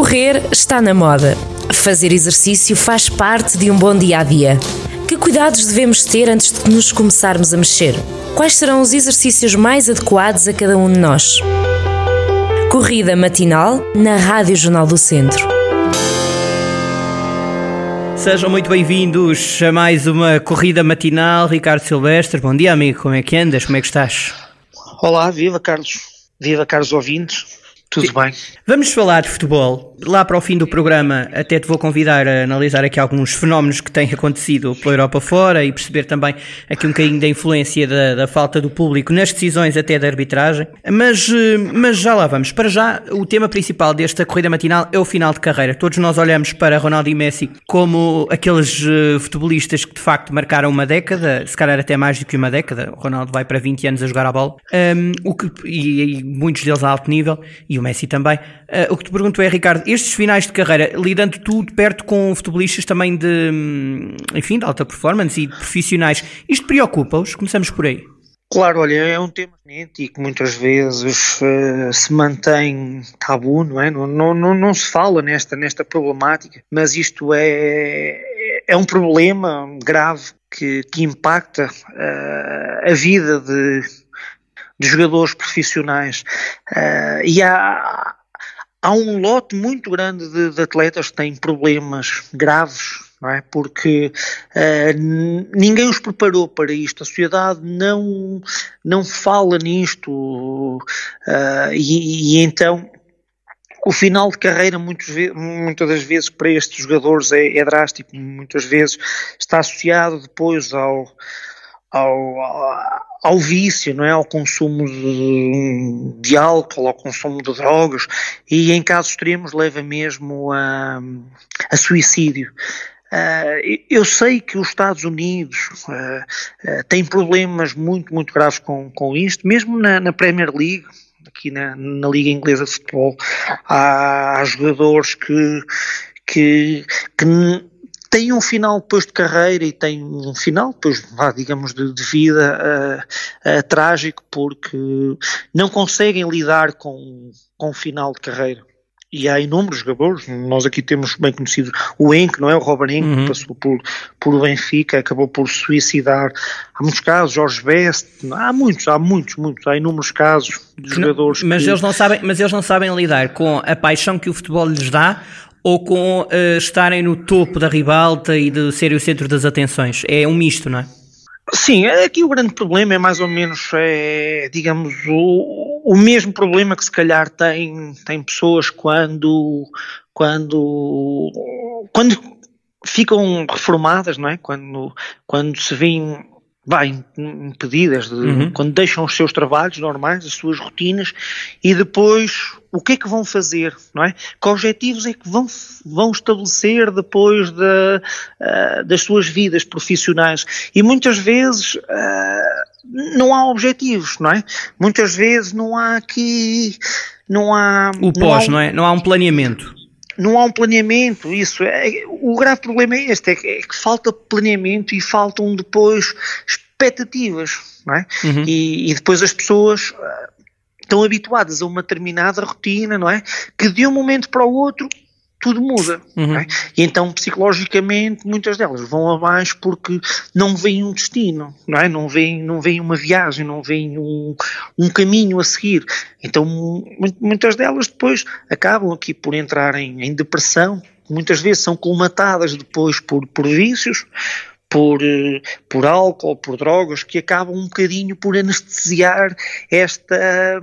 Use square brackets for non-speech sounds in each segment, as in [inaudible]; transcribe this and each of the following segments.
Correr está na moda. Fazer exercício faz parte de um bom dia a dia. Que cuidados devemos ter antes de nos começarmos a mexer? Quais serão os exercícios mais adequados a cada um de nós? Corrida matinal na Rádio Jornal do Centro. Sejam muito bem-vindos a mais uma corrida matinal. Ricardo Silvestre, bom dia, amigo. Como é que andas? Como é que estás? Olá, viva Carlos. Viva Carlos ouvintes. Tudo bem. Vamos falar de futebol. Lá para o fim do programa, até te vou convidar a analisar aqui alguns fenómenos que têm acontecido pela Europa fora e perceber também aqui um bocadinho da influência da, da falta do público nas decisões até da arbitragem. Mas, eh, mas já lá vamos. Para já, o tema principal desta corrida matinal é o final de carreira. Todos nós olhamos para Ronaldo e Messi como aqueles uh, futebolistas que de facto marcaram uma década, se calhar até mais do que uma década. O Ronaldo vai para 20 anos a jogar a bola, um, o que, e, e muitos deles a alto nível. E o Messi também. Uh, o que te pergunto é, Ricardo, estes finais de carreira, lidando tu de perto com futebolistas também de, hum, enfim, de alta performance e profissionais, isto preocupa-os? Começamos por aí. Claro, olha, é um tema e que muitas vezes uh, se mantém tabu, não é? Não, não, não, não, se fala nesta, nesta problemática, mas isto é, é um problema grave que, que impacta uh, a vida de, de jogadores profissionais. Uh, e há, há um lote muito grande de, de atletas que têm problemas graves é? Porque uh, ninguém os preparou para isto, a sociedade não, não fala nisto uh, e, e, então o final de carreira muitas, muitas das vezes para estes jogadores é, é drástico, muitas vezes está associado depois ao, ao ao vício, não é? Ao consumo de, de, álcool, ao consumo de drogas e em casos extremos leva mesmo a, a suicídio. Uh, eu sei que os Estados Unidos uh, uh, têm problemas muito, muito graves com, com isto, mesmo na, na Premier League, aqui na, na, Liga Inglesa de Futebol, há, há jogadores que, que, que tem um final depois de carreira e tem um final depois, digamos, de, de vida uh, uh, trágico porque não conseguem lidar com, com o final de carreira. E há inúmeros jogadores, nós aqui temos bem conhecido o Enk, não é? O Robert Enk, uhum. passou por, por o Benfica, acabou por suicidar. Há muitos casos, Jorge Best, há muitos, há muitos, muitos, há inúmeros casos de jogadores. Mas, que... eles não sabem, mas eles não sabem lidar com a paixão que o futebol lhes dá ou com uh, estarem no topo da ribalta e de serem o centro das atenções? É um misto, não é? Sim, aqui o grande problema é mais ou menos, é, digamos, o, o mesmo problema que se calhar tem, tem pessoas quando, quando, quando ficam reformadas, não é? Quando, quando se vêem vai, impedidas, de, uhum. quando deixam os seus trabalhos normais, as suas rotinas, e depois o que é que vão fazer, não é? Que objetivos é que vão, vão estabelecer depois de, uh, das suas vidas profissionais? E muitas vezes uh, não há objetivos, não é? Muitas vezes não há aqui, não há... O pós, não, há, não é? Não há um planeamento não há um planeamento, isso é, o grave problema é este, é que, é que falta planeamento e faltam depois expectativas, não é? Uhum. E, e, depois as pessoas uh, estão habituadas a uma determinada rotina, não é? Que de um momento para o outro tudo muda. Uhum. É? E então, psicologicamente, muitas delas vão abaixo porque não veem um destino, não é? Não veem, não veem uma viagem, não veem um, um caminho a seguir. Então, muitas delas depois acabam aqui por entrar em, em depressão, muitas vezes são colmatadas depois por, por vícios, por, eh, por álcool, por drogas, que acabam um bocadinho por anestesiar esta,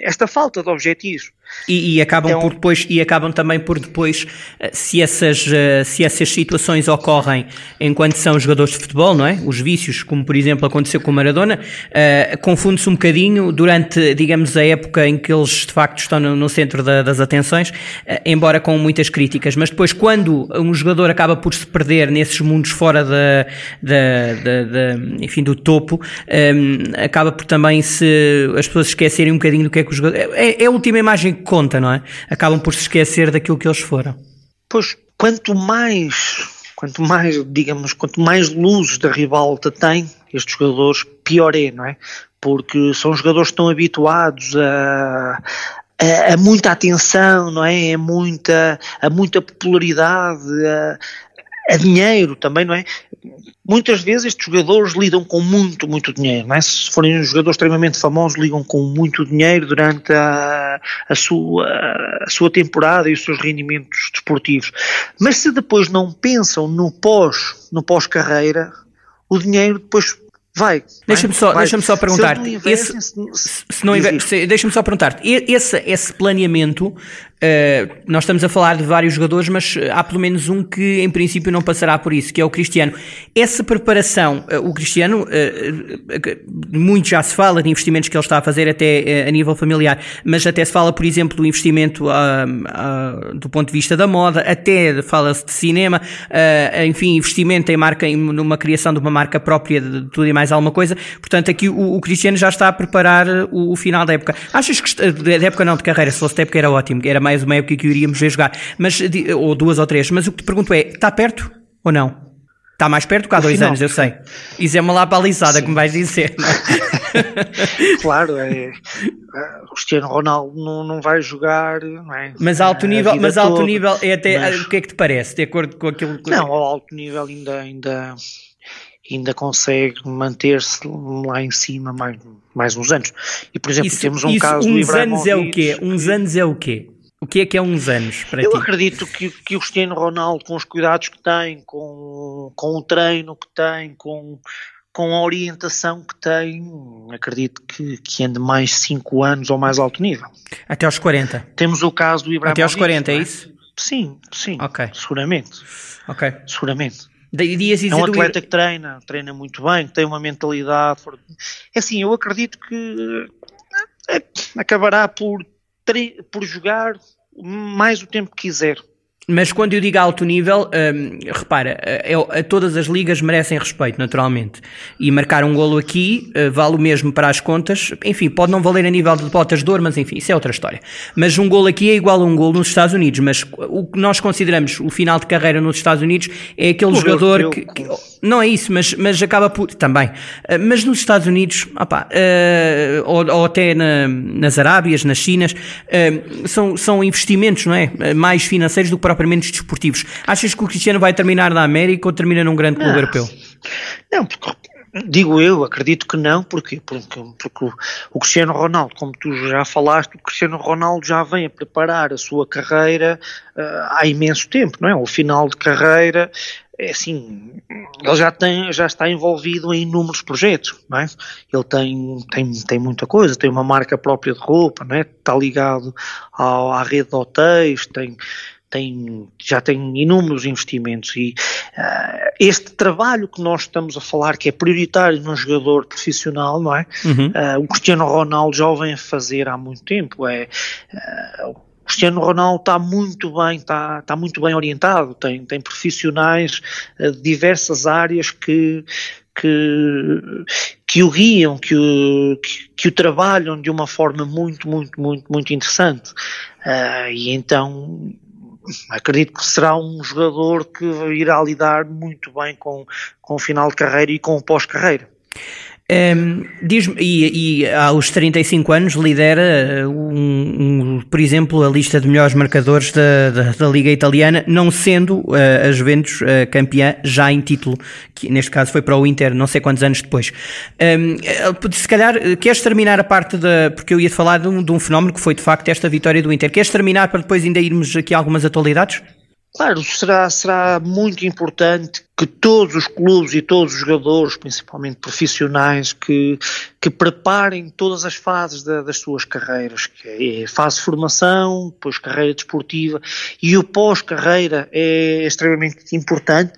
esta falta de objetivos. E, e, acabam então, por depois e acabam também por depois eh, se essas eh, se essas situações ocorrem enquanto são jogadores de futebol não é? Os vícios como por exemplo aconteceu com o Maradona uh, confunde-se um bocadinho durante digamos a época em que eles de facto estão no, no centro da, das atenções uh, embora com muitas críticas. Mas depois quando um jogador acaba por se perder nesses mundos fora da, da, da, da enfim do topo um, acaba por também se as pessoas esquecerem um bocadinho do que é que o jogador é, é a última imagem conta, não é? Acabam por se esquecer daquilo que eles foram. Pois, quanto mais, quanto mais, digamos, quanto mais luzes da ribalta tem estes jogadores, pior é, não é? Porque são jogadores que estão habituados a, a, a, muita atenção, não é? A muita, a muita popularidade, a, a dinheiro também, não é? Muitas vezes estes jogadores lidam com muito, muito dinheiro, não é? Se forem jogadores extremamente famosos, ligam com muito dinheiro durante a, a, sua, a sua temporada e os seus rendimentos desportivos. Mas se depois não pensam no pós, no pós-carreira, o dinheiro depois Vai. Deixa-me só, deixa só perguntar. Se, se não deixa-me só perguntar. Esse, esse planeamento Uh, nós estamos a falar de vários jogadores, mas há pelo menos um que em princípio não passará por isso, que é o Cristiano. Essa preparação, uh, o Cristiano, uh, muito já se fala de investimentos que ele está a fazer até a nível familiar, mas até se fala, por exemplo, do investimento do ponto de vista da moda, até fala-se de cinema, enfim, investimento em marca, em, numa criação de uma marca própria de tudo e mais alguma coisa. Portanto, aqui o, o Cristiano já está a preparar o, o, final da época. Achas que, da época não, de carreira, se fosse da época era ótimo, era mais mais uma época que iríamos ver jogar, mas, ou duas ou três, mas o que te pergunto é, está perto ou não? Está mais perto que há dois anos, eu sei. Isso é uma lapalizada, como vais dizer. É? [laughs] claro, é, é, o Cristiano Ronaldo não, não vai jogar, não é? Mas alto nível, mas alto toda, nível é até mas... o que é que te parece, de acordo com aquilo que Não, ao alto nível ainda ainda ainda consegue manter-se lá em cima mais, mais uns anos. E por exemplo, isso, temos um isso, caso uns anos é o quê? Uns anos é o quê? O que é que é uns anos para Eu ti? acredito que, que o Cristiano Ronaldo, com os cuidados que tem, com, com o treino que tem, com, com a orientação que tem, acredito que, que ande mais 5 anos ou mais alto nível. Até aos 40? Temos o caso do Ibrahimovic. Até aos 40, é? é isso? Sim, sim. Ok. Seguramente. Ok. Seguramente. É um atleta do... que treina, treina muito bem, que tem uma mentalidade. É assim, eu acredito que eh, acabará por por jogar mais o tempo que quiser. Mas quando eu digo alto nível, hum, repara, é, é, todas as ligas merecem respeito, naturalmente. E marcar um golo aqui uh, vale o mesmo para as contas. Enfim, pode não valer a nível de botas de ouro, mas enfim, isso é outra história. Mas um golo aqui é igual a um golo nos Estados Unidos. Mas o que nós consideramos o final de carreira nos Estados Unidos é aquele o jogador que, que, Não é isso, mas, mas acaba por. Também. Uh, mas nos Estados Unidos, opa, uh, ou, ou, até na, nas Arábias, nas Chinas, são, são investimentos, não é? Mais financeiros do que propriamente desportivos. Achas que o Cristiano vai terminar na América ou termina num grande clube europeu? Não, porque Digo eu, acredito que não, porque, porque, porque o, o, Cristiano Ronaldo, como tu já falaste, o Cristiano Ronaldo já vem a preparar a sua carreira uh, há imenso tempo, não é? O final de carreira, é assim, ele já, tem, já está envolvido em inúmeros projetos, não é? Ele tem, tem, tem muita coisa, tem uma marca própria de roupa, não é? Está ligado ao, à rede de hotéis, tem, tem, já tem inúmeros investimentos e uh, este trabalho que nós estamos a falar, que é prioritário num jogador profissional, não é? Uhum. Uh, o Cristiano Ronaldo já o vem a fazer há muito tempo. É, uh, o Cristiano Ronaldo está muito bem, está, está muito bem orientado, tem, tem profissionais de diversas áreas que, que, que o guiam, que o, que, que, o trabalham de uma forma muito, muito, muito, muito interessante. Uh, e então acredito que será um jogador que irá lidar muito bem com, com o final de carreira e com o pós-carreira. Um, diz e, e aos 35 anos lidera, um, um, por exemplo, a lista de melhores marcadores da, da, da Liga Italiana, não sendo uh, a Juventus uh, campeã já em título, que neste caso foi para o Inter não sei quantos anos depois. Um, eh, se calhar, queres terminar a parte da. Porque eu ia falar de um, de um fenómeno que foi de facto esta vitória do Inter. Queres terminar para depois ainda irmos aqui algumas atualidades? Claro, será, será muito importante que todos os clubes e todos os jogadores, principalmente profissionais, que, que preparem todas as fases da, das suas carreiras, que é fase de formação, depois carreira desportiva e o pós-carreira é extremamente importante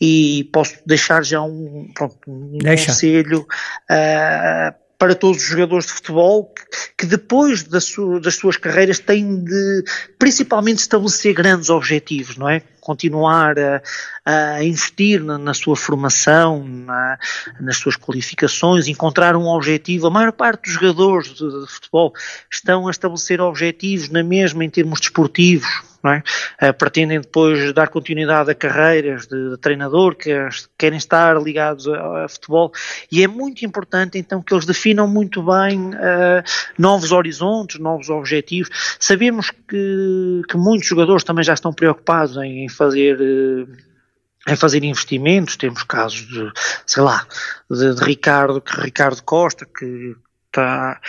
e posso deixar já um, pronto, um conselho uh, para todos os jogadores de futebol que depois da sua, das suas carreiras têm de principalmente estabelecer grandes objetivos, não é? Continuar a, a investir na, na, sua formação, na, nas suas qualificações, encontrar um objetivo. A maior parte dos jogadores de, de futebol estão a estabelecer objetivos na mesma em termos desportivos, é? Uh, pretendem depois dar continuidade a carreiras de, de treinador, que querem estar ligados a, a, futebol, e é muito importante então que eles definam muito bem uh, novos horizontes, novos objetivos. Sabemos que, que muitos jogadores também já estão preocupados em, em fazer uh, em fazer investimentos, temos casos de, sei lá, de, de Ricardo, Ricardo Costa, que está,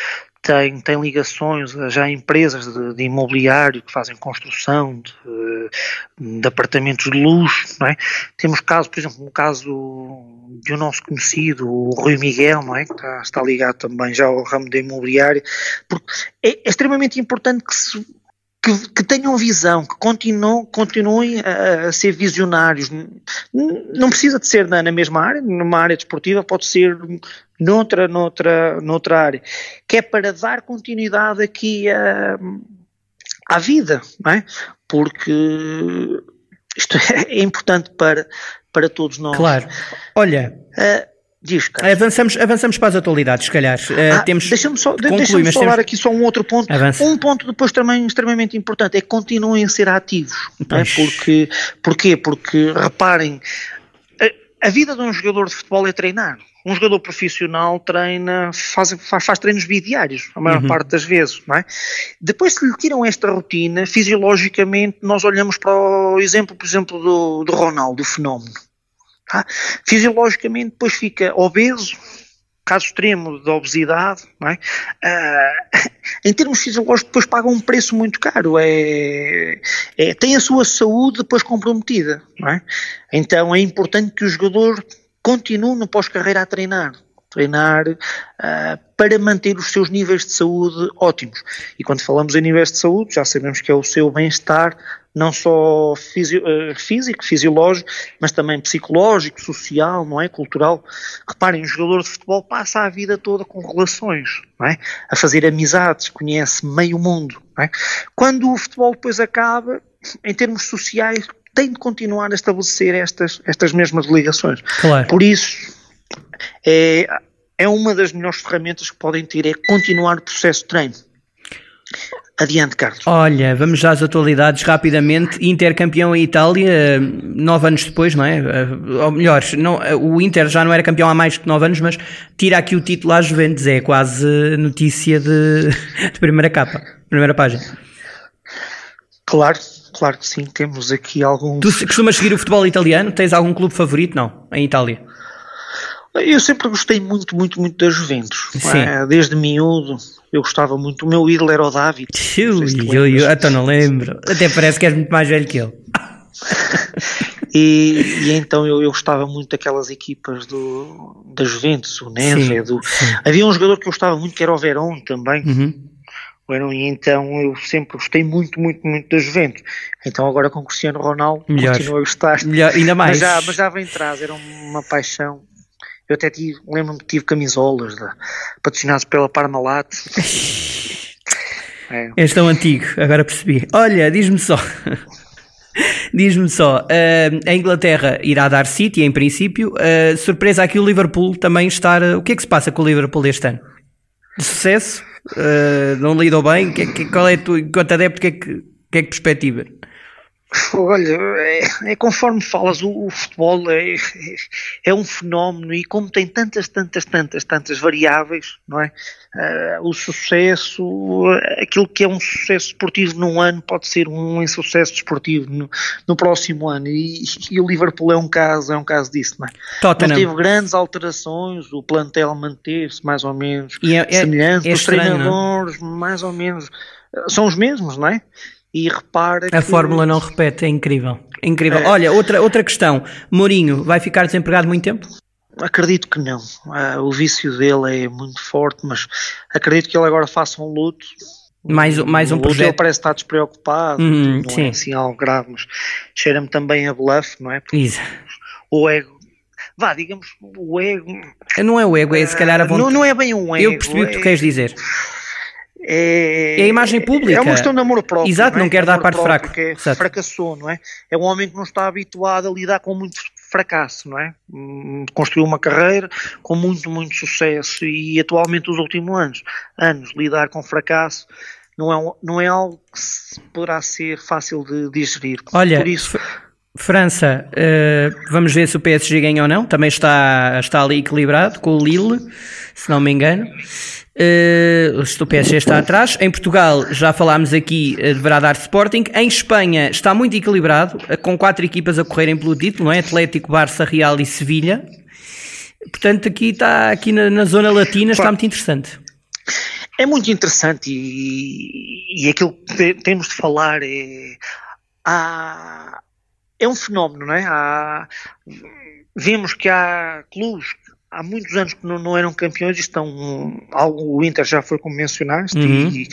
tem, tem ligações já a empresas de, de imobiliário que fazem construção de, de, apartamentos de luxo, é? Temos casos, por exemplo, um caso de um nosso conhecido, o Rui Miguel, não é? Que está, está ligado também já ao ramo da imobiliária, porque é, é extremamente importante que se que, que, tenham visão, que continuem, continuem a, a, ser visionários. Não precisa de ser na, na, mesma área, numa área desportiva, pode ser noutra, noutra, noutra área, que é para dar continuidade aqui a, à vida, não é? Porque isto [laughs] é, importante para, para todos nós. Claro. Olha. Uh, Diz, avançamos, avançamos para as atualidades, se calhar. Eh, ah, temos deixa-me só, deixa só temos... aqui só um outro ponto. Avança. Um ponto depois também extremamente importante é que continuem a ser ativos. É? Porque, porquê? Porque, reparem, a, a, vida de um jogador de futebol é treinar. Um jogador profissional treina, faz, faz, faz treinos bidiários, a maior uhum. parte das vezes, não é? Depois se lhe tiram esta rotina, fisiologicamente, nós olhamos para o exemplo, por exemplo, do, do Ronaldo, do fenómeno Tá? Fisiologicamente depois fica obeso, caso extremo de obesidade, é? Uh, [laughs] em termos fisiológicos depois paga um preço muito caro, é, é, tem a sua saúde depois comprometida, é? Então é importante que o jogador continue no pós-carreira a treinar, treinar uh, para manter os seus níveis de saúde ótimos. E quando falamos em níveis de saúde, já sabemos que é o seu bem-estar não só fisio, uh, físico, fisiológico, mas também psicológico, social, não é? Cultural. Reparem, um jogador de futebol passa a vida toda com relações, não é? A fazer amizades, conhece meio mundo, não é? Quando o futebol depois acaba, em termos sociais, tem de continuar a estabelecer estas, estas mesmas ligações. Claro. Por isso, é, é uma das melhores ferramentas que podem ter, é continuar o processo de treino. Adiante, Carlos. Olha, vamos já às atualidades rapidamente. Inter campeão em Itália, nove anos depois, não é? Ou melhor, não, o Inter já não era campeão há mais de nove anos, mas tira aqui o título às Juventus. É quase notícia de, [laughs] de primeira capa, primeira página. Claro, claro que sim. Temos aqui algum. Tu costumas seguir o futebol italiano? Tens algum clube favorito? Não, em Itália? Eu sempre gostei muito, muito, muito da Juventus. É? Desde miúdo, eu gostava muito. O meu ídolo era o David. Ui, ui, até não lembro. Até parece que és muito mais velho que ele. [laughs] e, e, então eu, eu, gostava muito daquelas equipas do, da Juventus, o Neve, do... havia um jogador que eu gostava muito que era o Verón também. Uhum. E então eu sempre gostei muito, muito, muito da Juventus. Então agora com o Cristiano Ronaldo Melhor. continuo a gostar. Melhor, ainda mais. Mas já, mas já vem atrás, era uma paixão. Eu até tive, lembro-me que tive camisolas de, patrocinadas pela Parmalat. [laughs] é. És tão antigo, agora percebi. Olha, diz-me só. [laughs] Diz-me só, uh, a Inglaterra irá dar City em princípio. Uh, surpresa aqui o Liverpool também estar. Uh, o que é que se passa com o Liverpool este ano? De sucesso? não lidou bem? Que, que, qual é a tua, enquanto adepto, que é que, que é que perspectiva? Olha, é, é, conforme falas, o, o futebol é, é, é, um fenómeno e como tem tantas, tantas, tantas, tantas variáveis, não é? Uh, o sucesso, aquilo que é um sucesso esportivo num ano pode ser um insucesso desportivo no, no próximo ano e, e, o Liverpool é um caso, é um caso disso, não é? Tottenham. Teve grandes alterações, o plantel manteve-se mais ou menos é, é, semelhante, os estranho, treinadores mais ou menos são os mesmos, não é? E repara A que... fórmula não repete, é incrível. Incrível. É... Olha, outra, outra questão. Mourinho vai ficar desempregado muito tempo? Acredito que não. Uh, o vício dele é muito forte, mas acredito que ele agora faça um luto. Mais, mais um projeto. Ele parece estar despreocupado, uhum, não é sim. é assim algo grave, mas cheira-me também a bluff, não é? Isso. O ego vá, digamos, o ego. Não é o ego, é se calhar a vontade. Não, não é bem um ego. Eu percebi o que tu queres dizer. É, é a imagem pública. É uma questão de amor próprio. Exato, não, é? quer dar parte fraco. Que fracassou, não é? É um homem que não está habituado a lidar com muito fracasso, não é? Hum, construiu uma carreira com muito, muito sucesso e atualmente os últimos anos, anos lidar com fracasso não é, não é algo que poderá ser fácil de digerir. Olha, Por isso, França, uh, vamos ver se o PSG ganha ou não. Também está, está ali equilibrado com o Lille, se não me engano. Uh, o PSG está atrás. Em Portugal, já falámos aqui, uh, deverá dar Sporting. Em Espanha está muito equilibrado, com quatro equipas a correrem pelo título, não é? Atlético, Barça, Real e Sevilha. Portanto, aqui está aqui na, na zona latina está muito interessante. É muito interessante e, e aquilo que temos de falar é há, é um fenómeno, não é? Há, vemos que há clubes há muitos anos que não, não eram campeões e estão. O Inter já foi como mencionaste, uhum. e,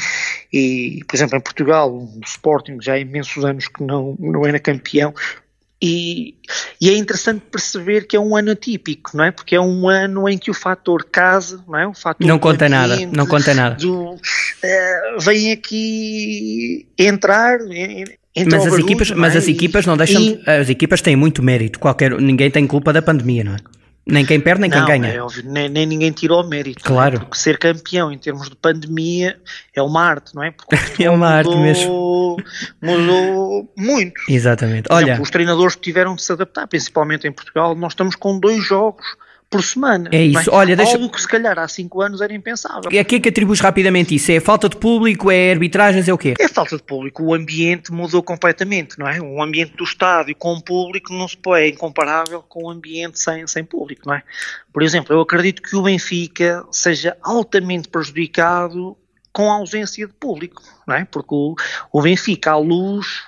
e, por exemplo, em Portugal, o Sporting já há imensos anos que não, não era campeão. E, e, é interessante perceber que é um ano atípico, não é? Porque é um ano em que o fator casa, não é? O fator não conta nada, não conta nada. Do, uh, vem aqui entrar, mas as, equipas, mas as equipas não deixam. E... As equipas têm muito mérito. Qualquer, ninguém tem culpa da pandemia, não é? Nem quem perde, nem não, quem ganha. É óbvio, nem, nem ninguém tirou o mérito. É? Claro. Porque ser campeão em termos de pandemia é uma arte, não é? [laughs] É uma mudou, arte mesmo. Mudou muito. Exatamente. Olha, exemplo, os treinadores tiveram de se adaptar, principalmente em Portugal. Nós estamos com dois jogos por semana. É isso. Bem, Olha, deixa... Algo que se calhar há 5 anos era impensável. E a que é que atribuis rapidamente isso? É falta de público? É arbitragens? É o quê? É falta de público. O ambiente mudou completamente, não é? O ambiente do estádio com público não se pode, é incomparável com o ambiente sem, sem público, não é? Por exemplo, eu acredito que o Benfica seja altamente prejudicado com a ausência de público, não é? Porque o, o Benfica, à luz,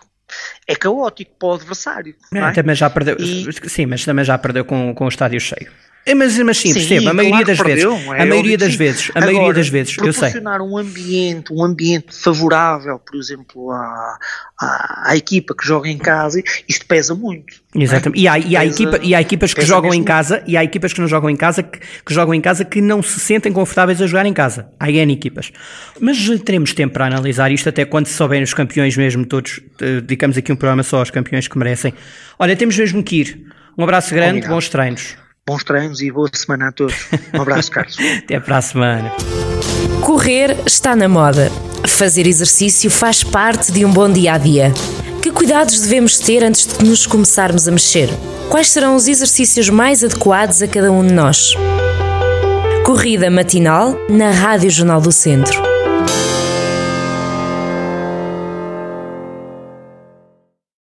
é caótico para o adversário. Não, é? Também já perdeu, e... sim, mas também já perdeu com, com o estádio cheio. É, mas, mas sim, sim percebo, a maioria claro das perdeu, vezes. É a maioria das vezes, a Agora, maioria das vezes, eu sei. Proporcionar um ambiente, um ambiente favorável, por exemplo, à, à, à, equipa que joga em casa, isto pesa muito. É? Exatamente. É? E, há, e, há pesa, equipa, e há equipas que jogam em casa, e há equipas que não jogam em casa, que, que, jogam em casa que não se sentem confortáveis a jogar em casa. Há N equipas. Mas teremos tempo para analisar isto até quando se souberem os campeões mesmo todos. Eh, dedicamos aqui um programa só aos campeões que merecem. Olha, temos mesmo que ir. Um abraço grande, Obrigado. bons treinos bons treinos e boa semana a todos. Um abraço, Carlos. [laughs] Até para a semana. Correr está na moda. Fazer exercício faz parte de um bom dia a dia. Que cuidados devemos ter antes de nos começarmos a mexer? Quais serão os exercícios mais adequados a cada um de nós? Corrida matinal na Rádio Jornal do Centro.